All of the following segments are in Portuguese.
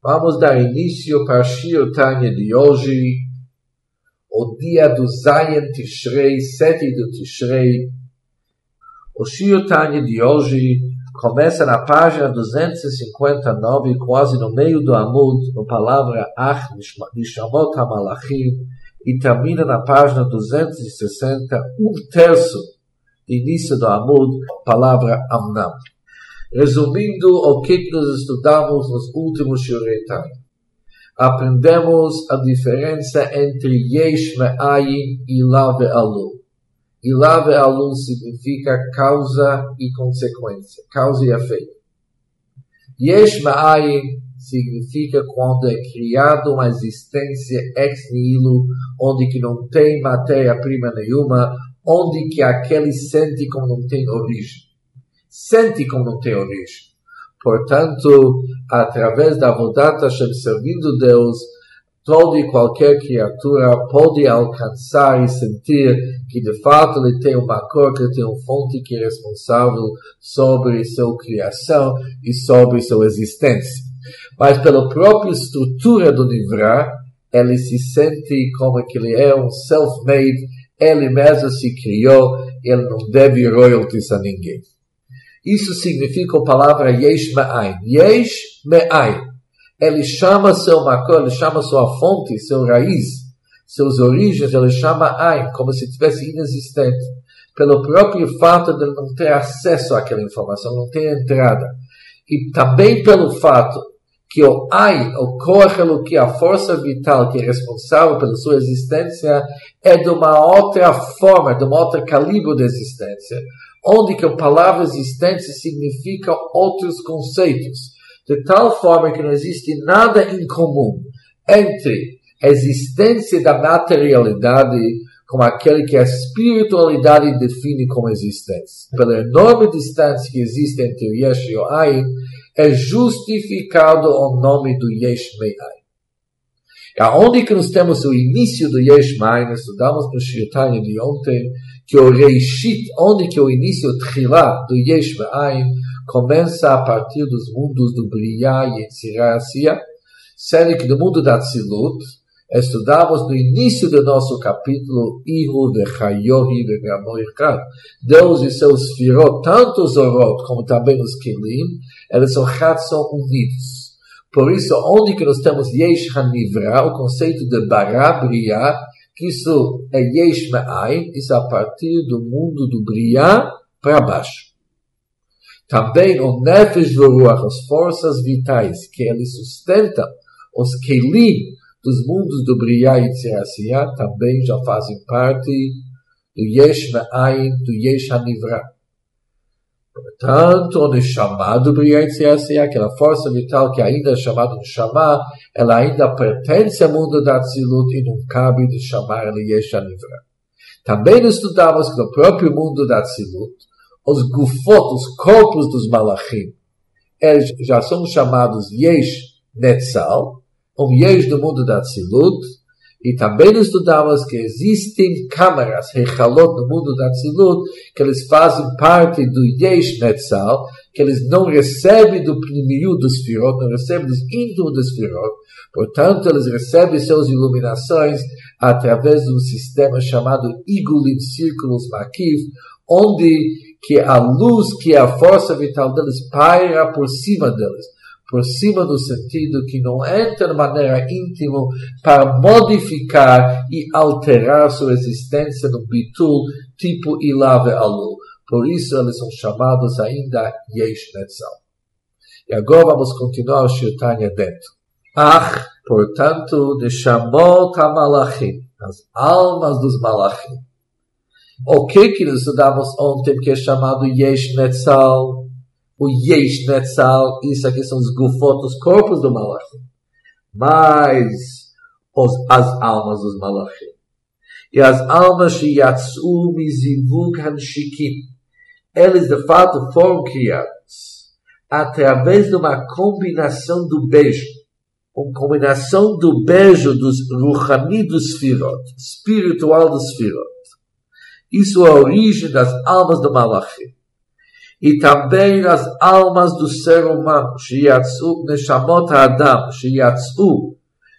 Vamos dar início para Shir Tanya de hoje, o dia do Zayin Tishrei, 7 do Tishrei. O Shir Tanya de hoje começa na página 259, quase no meio do Amud, no palavra Ach Nishamot HaMalachim, e termina na página 260, um terço do início do Amud, palavra Amnam. Resumindo o que nós estudamos nos últimos Shuretai. Aprendemos a diferença entre Yesh Me'ayin e Lave Alu. E Lave Alu significa causa e consequência, causa e efeito. Yesh Me'ayin significa quando é criado uma existência ex nihilo, onde que não tem matéria-prima nenhuma, onde que aquele sente como não tem origem sente como origem. Portanto, através da vontade Hashem, servindo Deus, toda e qualquer criatura pode alcançar e sentir que de fato ele tem uma cor, que tem uma fonte que é responsável sobre sua criação e sobre sua existência. Mas pela própria estrutura do Nivra, ele se sente como que ele é um self-made, ele mesmo se criou, ele não deve royalties a ninguém. Isso significa a palavra Yesh Me'ain. Yesh Me'ain. Ele chama seu macor, ele chama sua fonte, seu raiz, seus origens, ele chama Ain, como se tivesse inexistente. Pelo próprio fato de não ter acesso àquela informação, não ter entrada. E também pelo fato que o Ai, o Koach que a força vital que é responsável pela sua existência, é de uma outra forma, de uma outra calibre de existência onde que a palavra existência significa outros conceitos, de tal forma que não existe nada em comum entre a existência da materialidade como aquele que a espiritualidade define como existência. Pela enorme distância que existe entre o Yesh e o Ayin, é justificado o nome do Yesh Me'ai. Aonde que nós temos o início do Yesh Me'ai, estudamos no Shirtanya de ontem, que o Reishit, onde que o início Tchilá do Yesh Ve'ayin começa a partir dos mundos do Briya e Etzirasya, sendo que no mundo da Tzilut, estudamos no início do nosso capítulo Ihu Vechayohi Vegamoichad, Deus e seus firot, tanto os Orot como também os Kelim, eles são, são unidos. Por isso, onde que nós temos Yesh HaNivra, o conceito de Bará que isso é Yesh isso a partir do mundo do Briá para baixo. Também o Nefesh Ruach, as forças vitais que ele sustenta, os Kelim dos mundos do Briá e Tzirasiyah, também já fazem parte do Yesh do Yesh HaNivra. Portanto, o Neshama do Briyaitziasi, aquela força vital que ainda é chamada Neshama, ela ainda pertence ao mundo da Tzilut e não cabe de chamar ela Yeshanivra. Também estudamos que no próprio mundo da Tzilut, os gufot, os corpos dos malachim, eles já são chamados Yesh Netzal, um Yesh do mundo da Tzilut, e também estudamos que existem câmaras, rechalot no mundo da Tzilut, que eles fazem parte do Yesh Netzal, que eles não recebem do primiu dos Firot, não recebem dos íntimos dos Firot. Portanto, eles recebem suas iluminações através de um sistema chamado Igulim Círculos Makif, onde que a luz, que é a força vital deles, paira por cima deles por cima do sentido que não entra de maneira íntima para modificar e alterar sua existência no bitul tipo Ilave Alu. Por isso eles são chamados ainda Yesh Netzal. E agora vamos continuar o Shirtanya dentro. Ah, portanto, de Shamot HaMalachim, as almas dos Malachim. O que que nós estudamos ontem que é chamado Yesh Netzal? O Yesh Netzal, isso aqui são os gufot, os corpos do Malachim. Mas os, as almas dos Malachim. E as almas que Yatsu Mizivuk Hanshikim, eles de fato foram criados através de uma combinação do beijo. Uma combinação do beijo dos Ruhani dos Firot, espiritual dos Firot. Isso é a origem das almas do Malachim. E também as almas do ser humano, Shiatsu Neshamot Adam, Shiatsu,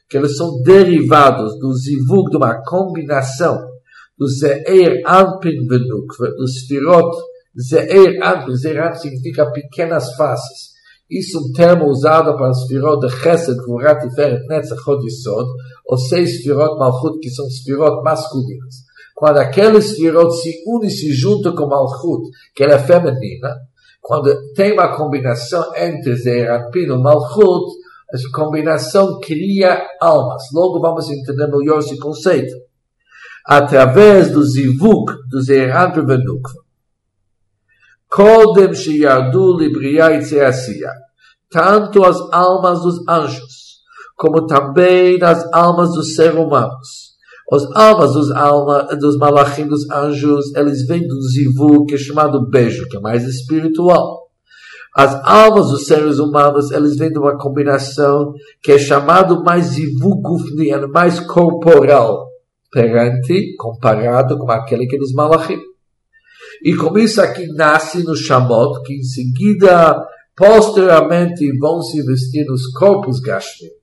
que eles são derivados do zivug, de uma combinação do Zeir Anpin Venukva, do Sfirot Zeir Anpin. Zeir Anpin significa pequenas faces. Isso é um termo usado para Sfirot de Chesed, Gvurat, Tiferet, Netzach, Hod Yisod, ou seis Sfirot Malchut, que são Sfirot masculinas quando aquele Sfirot se e se junta com Malchut, que ela é feminina, quando tem uma combinação entre Zeranpin e Malchut, essa combinação cria almas. Logo vamos entender melhor esse conceito. Através do Zivuk, do Zeranpin Venukva. Kodem Sheyardu Libriya Itzeasia. Tanto as almas dos anjos, como também as almas dos seres humanos os almas dos, alma, dos malachim, dos anjos, eles vêm do zivu, que é chamado beijo, que é mais espiritual. As almas dos seres humanos, eles vêm de uma combinação que é chamado mais zivu gufni, mais corporal, perante, comparado com aquele que é dos malachim. E com isso aqui nasce no Shamot, que em seguida, posteriormente, vão se vestir nos corpos gashmi.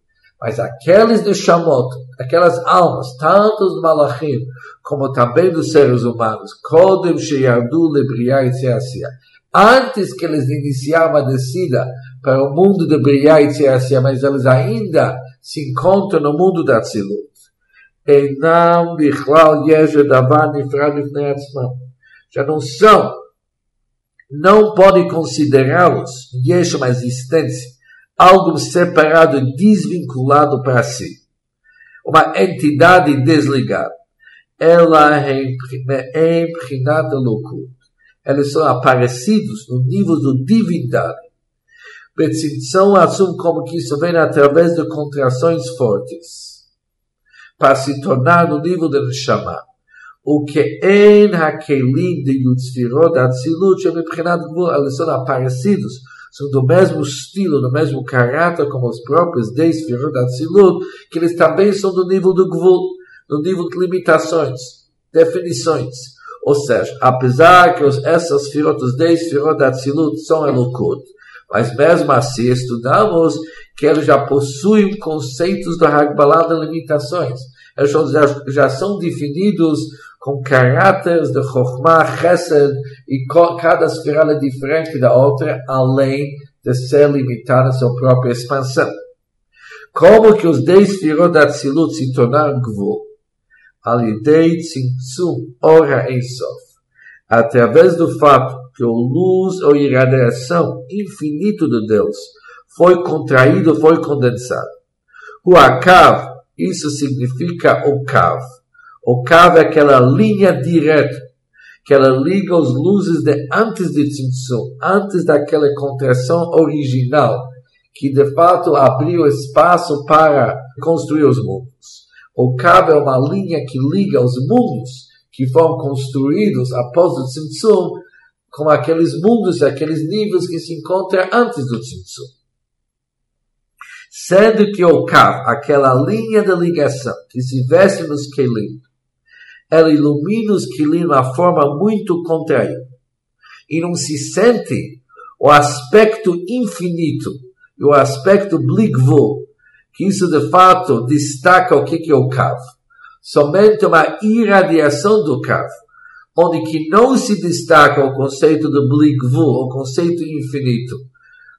Mas aqueles de Shamot, aquelas almas, tanto dos malachim, como também dos seres humanos, Kodem Sheyardu Lebriá e Tzeasia, antes que eles iniciaram a descida para o mundo de Briá e Tzeasia, mas eles ainda se encontram no mundo da Tzilut. Enam Bichlal Yeje Davar Nifrad Já não são, não podem considerá-los, Yesh uma existência, algo separado e desvinculado para si. Uma entidade desligada. Ela é emprinada loucura. Eles são aparecidos no nível da divindade. Betzimtzão assume como que isso vem através de contrações fortes. Para se tornar no nível de Neshama. O que em Hakelim de Yutzvirot Atzilut, eles são aparecidos são do mesmo estilo, do mesmo caráter como os próprios dez Firot Atzilut, que eles também são do nível do Gvul, do nível de limitações, definições. Ou seja, apesar que os, essas Firot, os dez Firot Atzilut são Elokut, mas mesmo assim estudamos que eles já possuem conceitos do Hagbalah de limitações. Eles já, já são definidos com caráteres de Chokhmah, Chesed, e cada esfera é diferente da outra, além de ser limitada a sua própria expansão. Como que os dez firot da Tzilut se tornaram Gvul? Alidei Tzimtzum Ora Ensof. Através do fato que a luz ou irradiação infinito de Deus foi contraído, foi condensado. O Akav, isso significa o Kav o cavo é aquela linha direta que ela liga as luzes de antes de Tzimtzum, antes daquela contração original, que de fato abriu espaço para construir os mundos. O cabo é uma linha que liga os mundos que foram construídos após o Tzimtzum com aqueles mundos, aqueles níveis que se encontram antes do Tzimtzum. Sendo que o cabo, aquela linha de ligação que se veste nos Kelim, ela ilumina os quilim de uma forma muito contraída. E não se sente o aspecto infinito e o aspecto bligvo, que isso de fato destaca o que é o cavo. Somente uma irradiação do cavo, onde que não se destaca o conceito do bligvo, o conceito infinito.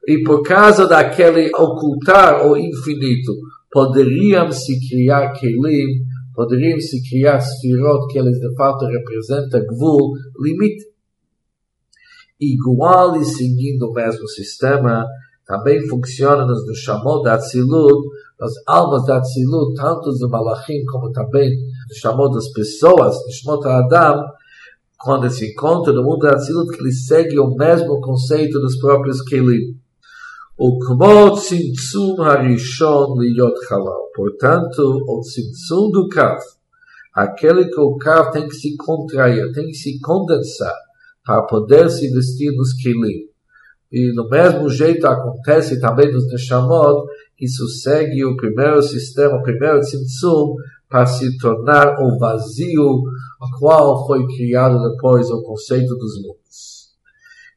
E por causa daquele ocultar o infinito, poderiam se criar kelim poderiam se criar sfirot que eles de fato representam gvul, limite. Igual e seguindo o mesmo sistema, também funciona nos no chamou da Atzilut, as almas da Atzilut, tanto dos malachim como também no chamou das pessoas, no chamou Adam, quando se encontra no mundo da Atzilut, que eles seguem o mesmo conceito dos próprios Kelim. Ukmo tzimtzum harishon liyot halal. Portanto, o tzimtzum do kaf, aquele que o kaf tem que se contrair, tem que se condensar, para poder se vestir nos kelim. E do mesmo jeito acontece também nos neshamot, isso segue o primeiro sistema, o primeiro tzimtzum, para se tornar o vazio qual foi criado depois o conceito dos mundos.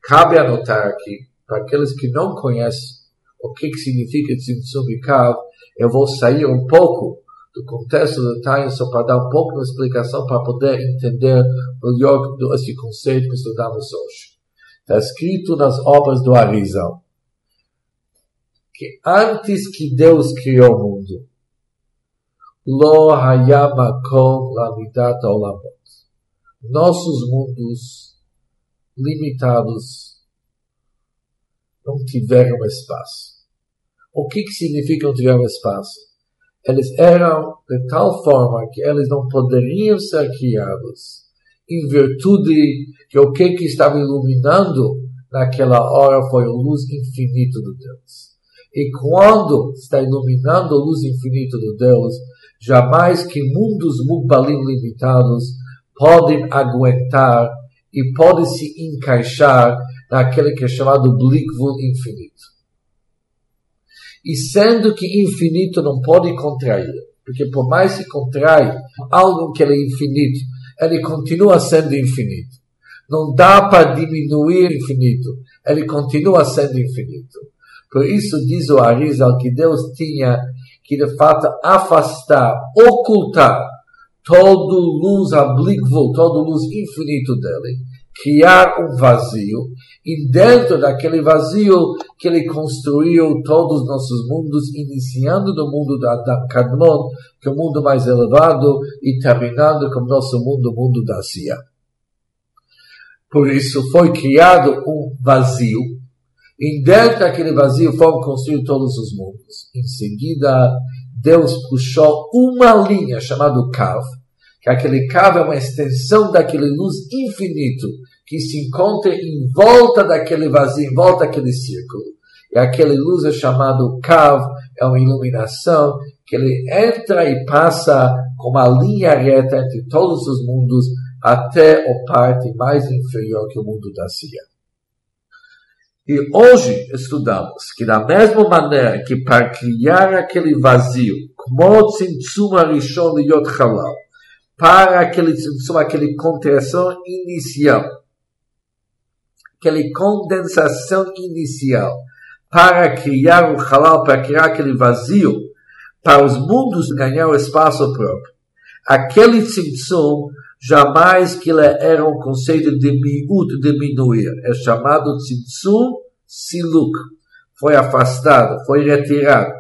Cabe anotar aqui para aqueles que não conhecem o que, que significa Tzimtzum e Kav, eu vou sair um pouco do contexto do Tanya só para dar um pouco de explicação para poder entender melhor esse conceito que estudamos hoje. Está escrito nas obras do Arizal que antes que Deus criou o mundo, Lo hayamakom olamot. Nossos mundos limitados não tiveram espaço. O que, que significa não tiveram espaço? Eles eram de tal forma que eles não poderiam ser criados em virtude que o que, que estava iluminando naquela hora foi a luz infinita de Deus. E quando está iluminando a luz infinita de Deus, jamais que mundos mugbalim limitados podem aguentar e podem se encaixar naquele que é chamado Blikvul infinito. E sendo que infinito não pode contrair, porque por mais que contrai algo que é infinito, ele continua sendo infinito. Não dá para diminuir infinito, ele continua sendo infinito. Por isso diz o Arizal que Deus tinha que de fato afastar, ocultar todo luz ablicvo, todo luz infinito dele, criar um vazio, e dentro daquele vazio que ele construiu todos os nossos mundos, iniciando no mundo da, da Kadmon, que é o mundo mais elevado, e terminando com o nosso mundo, o mundo da Sia. Por isso foi criado um vazio, e dentro daquele vazio foram construídos todos os mundos. Em seguida, Deus puxou uma linha chamada Kav, que aquele Kav é uma extensão daquele luz infinito que se encontra em volta daquele vazio, em volta daquele círculo. E aquele luz é chamado Kav, é uma iluminação que ele entra e passa com uma linha reta entre todos os mundos até a parte mais inferior que o mundo da Cia. E hoje estudamos que da mesma maneira que para criar aquele vazio, como tzimtzum arishon liyot halal, para aquele tzimtzum, aquele contração inicial, aquele condensação inicial, para criar o halal, para criar aquele vazio, para os mundos ganhar o espaço próprio. Aquele tzimtzum jamais que ele era um conceito de miúdo, diminuir. É chamado tzimtzum siluk. Foi afastado, foi retirado.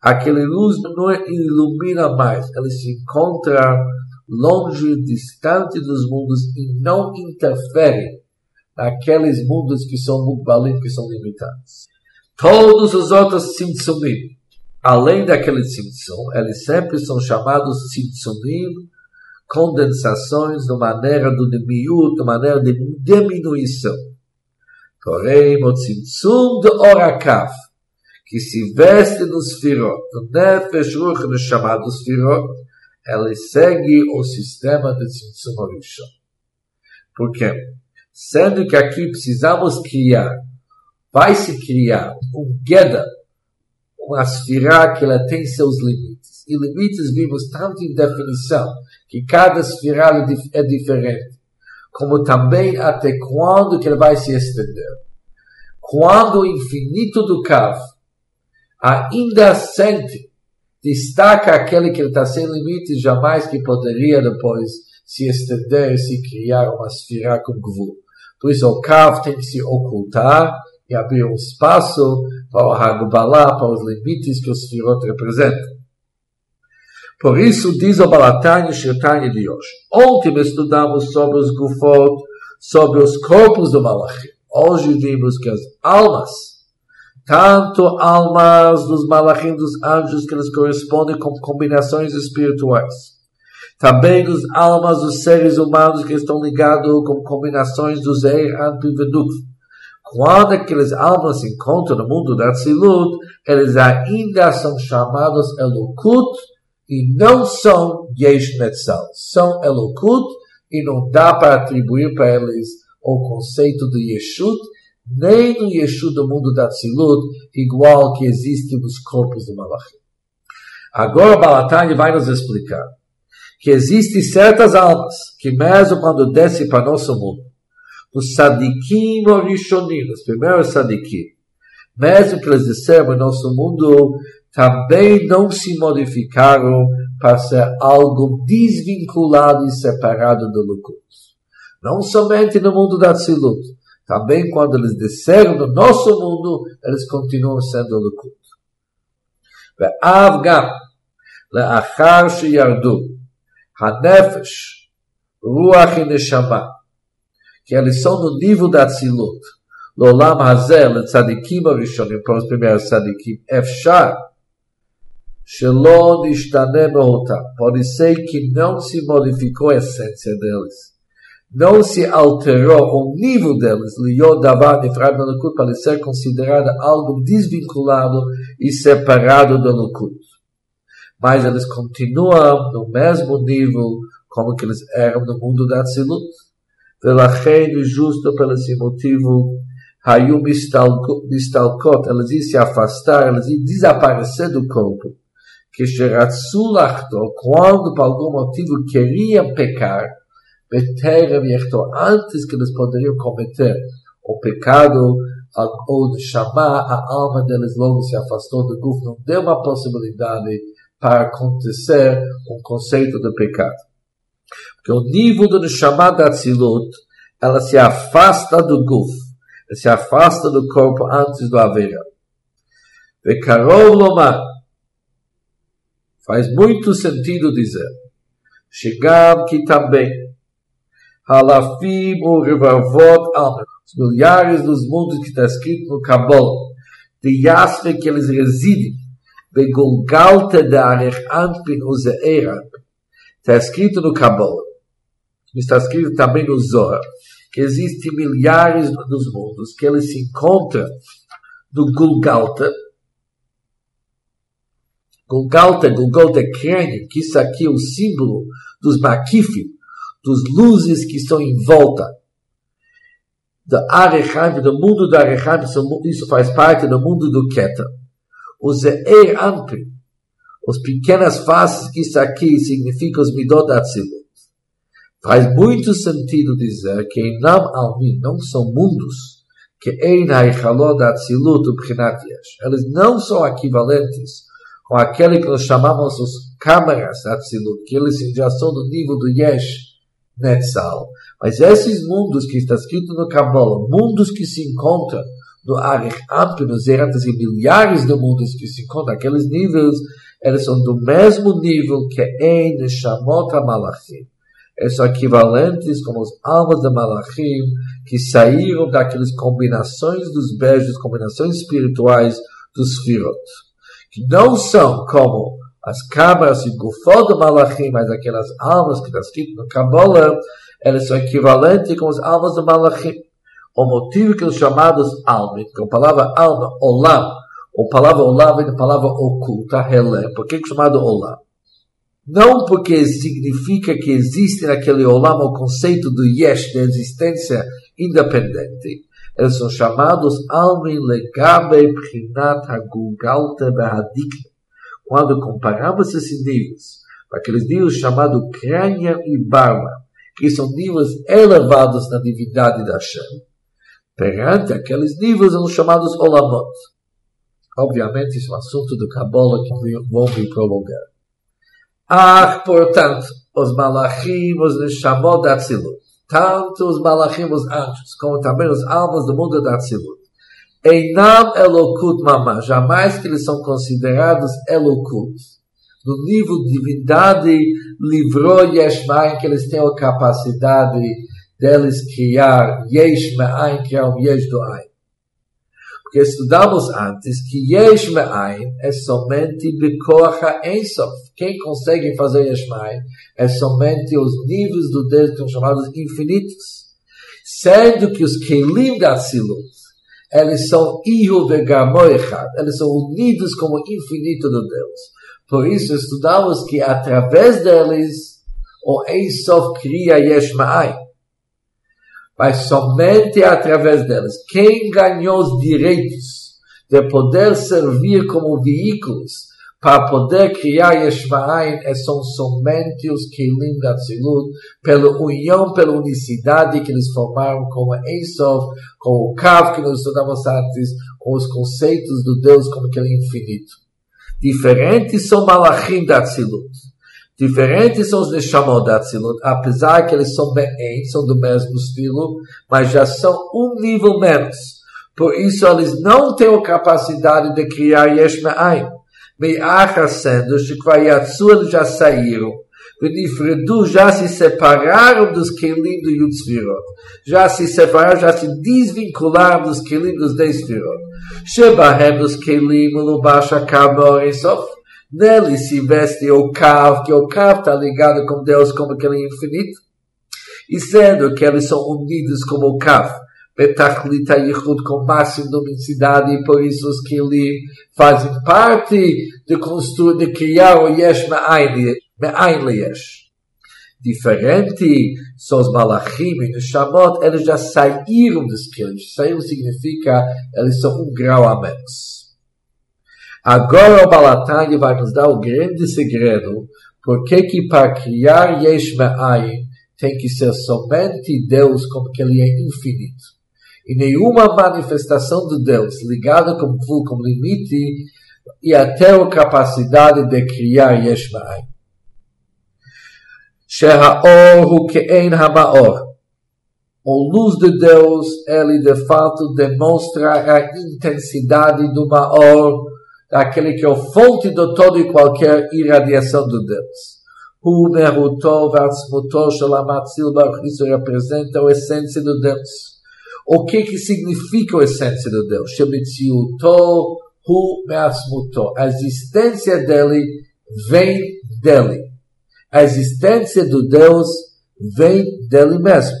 Aquele luz não ilumina mais, ele se encontra longe, distante dos mundos e não interfere naqueles mundos que são mugbalim, que são limitados. Todos os outros tzimtzumim, além daquele tzimtzum, eles sempre são chamados tzimtzumim condensações de maneira do diminuto, de maneira de diminuição. Porém, o tzimtzum de Orakav, que se veste nos firot, Nefesh Ruch, no chamado firot, ele segue o sistema de tzimtzum Orishon. Por quê? Sendo que aqui precisamos criar, vai se criar um Geda, uma Sfirá que ela tem seus limites. E limites vimos tanto em definição, que cada espiral é diferente, como também até quando que ele vai se estender. Quando o infinito do Kav ainda sente, destaca aquele que está sem limites, jamais que poderia depois se estender e se criar uma esfera com gvul. Por isso o Kav tem que se ocultar e abrir um espaço para o Hagbalá, para os limites que o Sfirot representa. Por isso, diz o Balatani Shirtani de hoje. Ontem estudamos sobre os gufot, sobre os corpos do Malachim. Hoje vimos que as almas, tanto almas dos Malachim, dos anjos, que eles correspondem com combinações espirituais. Também as almas dos seres humanos que estão ligados com combinações dos Eir, Anpi e Quando aqueles almas se encontram no mundo da Tzilut, eles ainda são chamados Elokut, e não são Yesh Netzal, são Elokut e não dá para atribuir para eles o conceito de Yeshut, nem no Yeshut do mundo da Tzilut, igual que existe nos corpos do Malachim. Agora Balatani vai nos explicar que existem certas almas que mesmo quando descem para nosso mundo, os sadikim orishonim, os primeiros sadikim, mesmo que eles disseram em nosso mundo, também não se modificaram para ser algo desvinculado e separado do Lukut. Não somente no mundo da Tzilut, também quando eles desceram no nosso mundo, eles continuam sendo Lukut. ואף גם לאחר שירדו הנפש, רוח ונשמה, כי eles são no nível da Tzilut, לעולם הזה, לצדיקים הראשונים, פה os primeiros צדיקים, אפשר שלא נשתנה מהותם. Pode ser que não se modificou a essência deles. não se alterou o nível delas, para ser considerada algo desvinculado e separado do Lukut. Mas eles continuam no mesmo nível como que eles eram no mundo da Tzilut. reino justo pelo esse motivo, Hayum Mistalkot, elas iam se afastar, elas iam desaparecer do corpo. Que Sheratsulachto, quando por algum motivo queriam pecar, antes que eles poderiam cometer o pecado, ou de chamar a alma deles logo se afastou do grupo, não deu uma possibilidade para acontecer um conceito de pecado. Porque o nível do chamado Atzilut, ela se afasta do guf, se afasta do corpo antes do Aveira. Vekarov Lomar, faz muito sentido dizer, chegam que também, Halafim o Rivavot os milhares dos mundos que está escrito no Kabbalah, de Yasre que eles residem, Begolgalta de Arech Anpin Uzeera, está escrito no Kabbalah, está escrito também no Zohar, que existem milhares dos mundos, que ele se encontra no Gulgalta. Gulgalta, Gulgalta é crânio, que isso aqui é o símbolo dos maquifim, dos luzes que estão em volta. Da Arechaim, do mundo do Arechaim, isso faz parte do mundo do Keter. O Ze'er Anpin, as pequenas faces que isso aqui significa os Midot Atzilut. Faz muito sentido dizer que Enam Almin não são mundos que Ein Haichalot Atzilut Ubchinat Yesh. Eles não são equivalentes com aquele que nós chamamos os câmaras Atzilut, que eles já são no nível do Yesh Netzal. Mas esses mundos que está escrito no Kabbalah, mundos que se encontram no Arich Ampio, nos Erantes e milhares de mundos que se encontram, aqueles níveis, eles são do mesmo nível que Ein Neshamot HaMalachim são equivalentes como as almas de Malachim que saíram daquelas combinações dos beijos, combinações espirituais dos Firot, que não são como as câmaras e gufot de Malachim, mas aquelas almas que está escrito no Kabbalah, elas são equivalentes com as almas de Malachim. O motivo que os chamados almas, com a palavra alma, olam, ou palavra olam vem da palavra oculta, relé. Por que é chamado olam? Não porque significa que existe naquele olam o conceito do yesh, da existência independente. Eles são chamados almin legabe prinat hagugalte behadikne. Quando comparamos esses níveis, aqueles níveis chamados crânio e barba, que são níveis elevados na divindade da Hashem, perante aqueles níveis são chamados olamot. Obviamente, isso é um assunto do Kabbalah que vão me prolongar. Ah, portanto, os malachim, os neshamot da tanto os malachim, os anjos, como também os almas do mundo da Atzilut, Einam Elokut Mama, jamais que eles são considerados Elokut. No nível de divindade, livrou Yeshmaim, que eles têm a capacidade deles criar Yesh Me'ain, que é Yesh do Ain. Porque estudamos antes que Yesh Me'ain é somente Bekoach Ensof. Quem consegue fazer Yesh Me'ain é somente os níveis do Deus que são chamados infinitos. Sendo que os Kelim da Tzilut, eles são Ihu Vegamoechad, eles são unidos como infinito do Deus. Por isso estudamos que através deles o Ensof cria Yesh Me'ain mas somente através delas. Quem ganhou os direitos de poder servir como veículos para poder criar Yeshvaim são somente os Kelim da Tzilut, pela união, pela unicidade que eles formaram com a Ensof, com o Kav que nós estudamos antes, com os conceitos do Deus como aquele infinito. Diferentes são Malachim da Tzilut. Diferentes são os Neshamot da Tzilut, apesar que eles são bem, são do mesmo estilo, mas já são um nível menos. Por isso eles não têm a capacidade de criar Yesh. Meiach Hashem, de Kvayatsu, já saíram. Venifredu já se separaram dos Kelim do Yutzvirot. Já se separaram, já se desvincularam dos Kelim dos Desvirot. Shebahem dos Kelim, Lubasha Kamor e Sof. Nele se veste o Kav, que o Kav está ligado com Deus como aquele infinito. E sendo que eles são unidos como o Kav. Betachlit HaYichud com máxima luminosidade e por isso os Kilim fazem parte de construir, de criar o Yesh Me'ain Yesh. Diferente são os Malachim e os Shamot, eles já saíram dos Kilim. Saíram significa eles são um grau a menos. Agora o Balatani vai nos dar o grande segredo porque que para criar Yesh Me'ain tem que ser somente Deus como que ele é infinito e nenhuma manifestação de Deus ligada com, com limite e até a capacidade de criar Yesh Ma'ai. שהאור הוא כאין המאור. A luz de Deus, ele de fato demonstra a intensidade do Maor, daquele que é a fonte de toda e qualquer irradiação de Deus. O Meruto, Vatsmuto, Shalamatzil, Baruch, isso representa a essência de Deus. O que que significa a essência de Deus? Shemitziuto hu measmuto. A existência dele vem dele. A existência do Deus vem dele mesmo.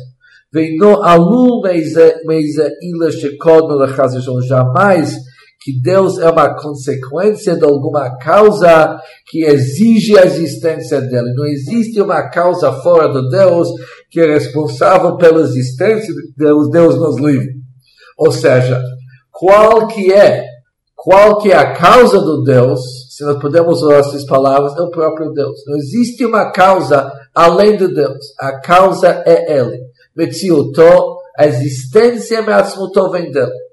Vem no alu meiza ila shekod no jamais que Deus é uma consequência de alguma causa que exige a existência dele. Não existe uma causa fora de Deus que é responsável pela existência de Deus, Deus nos livre. Ou seja, qual que é, qual que é a causa do Deus, se nós podemos usar essas palavras, é o próprio Deus. Não existe uma causa além de Deus. A causa é Ele. Metziuto, a existência mesmo vem dele.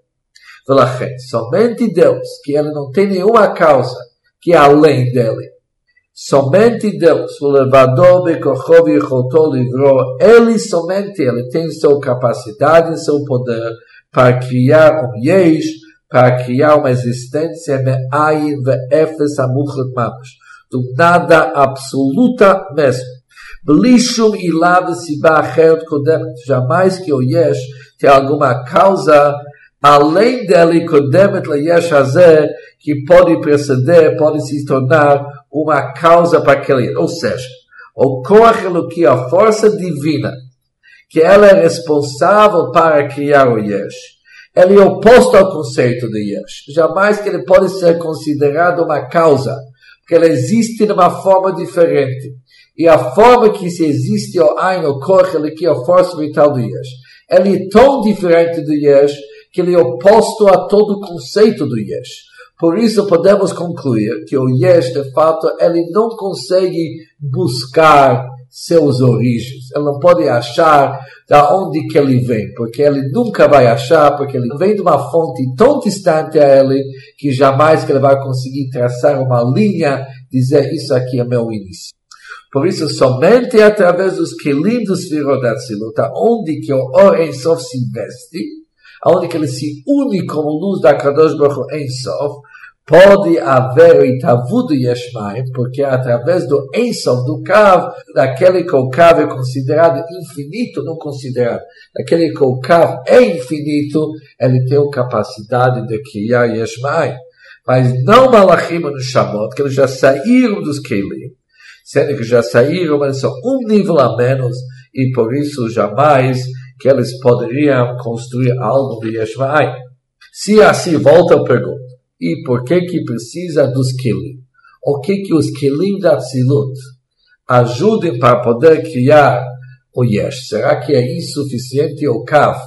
Velachet, somente Deus, que ele não tem nenhuma causa que é além dele. Somente Deus, o levador bekochov e livrou, ele somente, ele tem sua capacidade e seu poder para criar um yesh, para criar uma existência me'ayin ve'efes amuchat mamash, do nada absoluta mesmo. בלי שום עילה וסיבה אחרת קודמת, jamais que o yesh tem alguma causa além dele, Kodemet Leyesh Hazeh, que pode preceder, pode se tornar uma causa para aquele. Ou seja, o Koach Eloki, a força divina, que ela é responsável para criar o Yesh, ele é oposto ao conceito de Yesh. Jamais que ele pode ser considerado uma causa, porque ele existe de uma forma diferente. E a forma que se existe o Ain, o Koach Eloki, a força vital do Yesh, ele é tão diferente do Yesh, que ele é oposto a todo o conceito do Yesh. Por isso podemos concluir que o Yesh, de fato, ele não consegue buscar seus origens. Ele não pode achar da onde que ele vem, porque ele nunca vai achar, porque ele vem de uma fonte tão distante a ele que jamais que ele vai conseguir traçar uma linha, dizer isso aqui é meu início. Por isso, somente através dos kelim dos Firodatzilut, onde que o Or Ensof se investe, onde que ele se une como luz da Kadosh Baruch Hu Sof, pode haver o Itavu do Yeshmaim, porque é através do Ensof, do Kav, daquele que o Kav é considerado infinito, não considerado, daquele que o Kav é infinito, ele tem a capacidade de criar Yeshmaim. Mas não Malachim no Shamot, que eles já saíram dos Kelim, sendo que já saíram, mas são um nível a menos, e por isso jamais que eles poderiam construir algo de Yeshvaai. Se assim volta a pergunta, e por que que precisa dos Kelim? O que que os Kelim da Tzilut ajudem para poder criar o Yesh? Será que é insuficiente o Kav?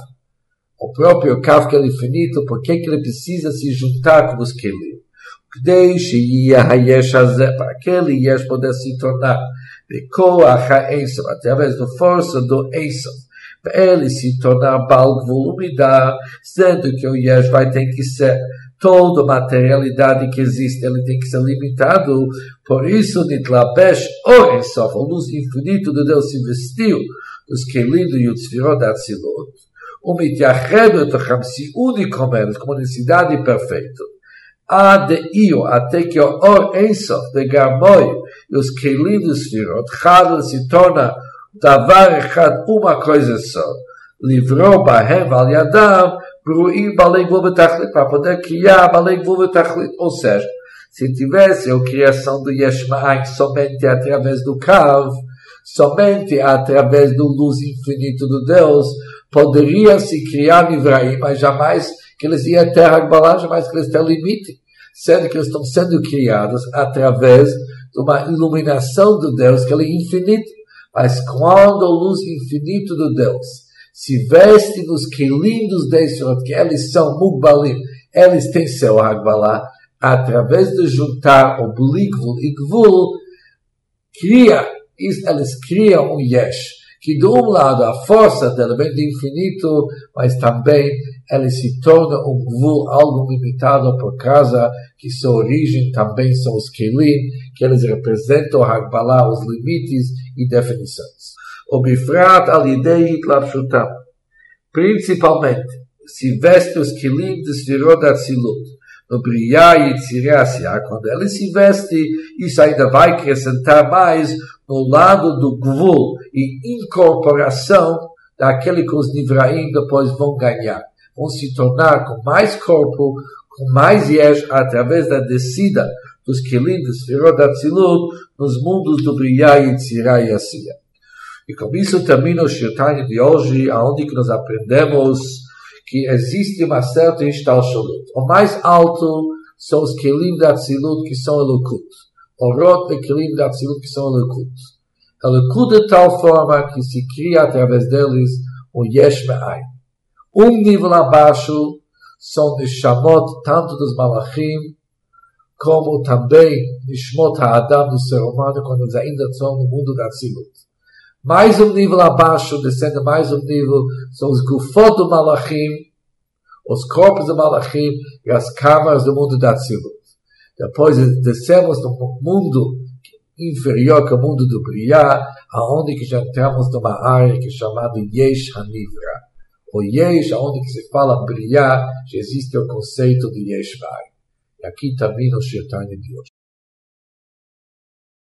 O próprio Kav que é infinito, por que que ele precisa se juntar com os Kelim? כדי שיהיה היש הזה, para que ele יש poder se tornar בכוח האיסוף, através do força do איסוף, para ele se tornar בעל גבול ומידה, sendo que o יש vai ter que ser toda materialidade que existe, ele tem que ser limitado, por isso Nitlabesh o Ensof, a luz infinita de Deus se vestiu dos Kelim do Yutzvirot Atzilut, ומתייחד בתוכם סיעודי קומרת, כמו נסידדי פרפקטו. עד איו, até que o or אינסוף וגרמוי, os כלים וספירות, חד לסיטונה, Davar Echad, uma coisa só. Livrou Bahem Val Yadam, Bruim Balei Globo para poder criar Balei Globo Ou seja, se tivesse a criação do Yeshma'an somente através do Kav, somente através do luz infinito do Deus, poderia se criar Nivraim, mas jamais que eles iam ter Agbalá, jamais que eles têm limite, sendo que eles estão sendo criados através de uma iluminação do Deus que é infinito. Mas quando a luz infinita do Deus se veste nos que lindos Deishot, que eles são Mugbalim, eles têm seu Agbalá, através de juntar o Blikvul e Gvul, cria, eles criam um Yesh que de um lado a força dele vem do infinito, mas também ele se torna um gvul algo limitado por causa que sua origem também são os kelim, que eles representam Hagbalah, os limites e definições. O bifrat al idei hitlapshutam. Principalmente, se veste os kelim de Sfirot Atzilut, no Briá e Tziriácia, quando ele se veste, isso ainda vai acrescentar mais no lado do Gvul e incorporação daquele que os Nivraim depois vão ganhar. Vão se tornar com mais corpo, com mais yesh, através da descida dos Kelim de Sfirot Atzilut nos mundos do Briá e Tziriácia. E com isso termina o Shirtani de hoje, aonde que nós aprendemos que existe uma certa instalshalut. O mais alto são os kelim da Tzilut, que são Elokut. O rot de kelim da Tzilut, que são Elokut. Elokut de tal forma que se cria através deles o Yesh Me'ain. Um nível abaixo são Nishamot, tanto dos Malachim, como também Nishmot HaAdam do ser humano, quando eles ainda estão no mundo da Tzilut. Mais um nível abaixo, descendo mais um nível, são os gufot do Malachim, os corpos do Malachim e as câmaras do mundo da Tzilut. Depois descemos no mundo inferior que é o mundo do Briá, aonde que já entramos numa área que é chamada Yesh Hanivra. O Yesh, aonde que se fala Briá, já existe o conceito de Yesh Vai. E aqui termina o Shirtani de hoje.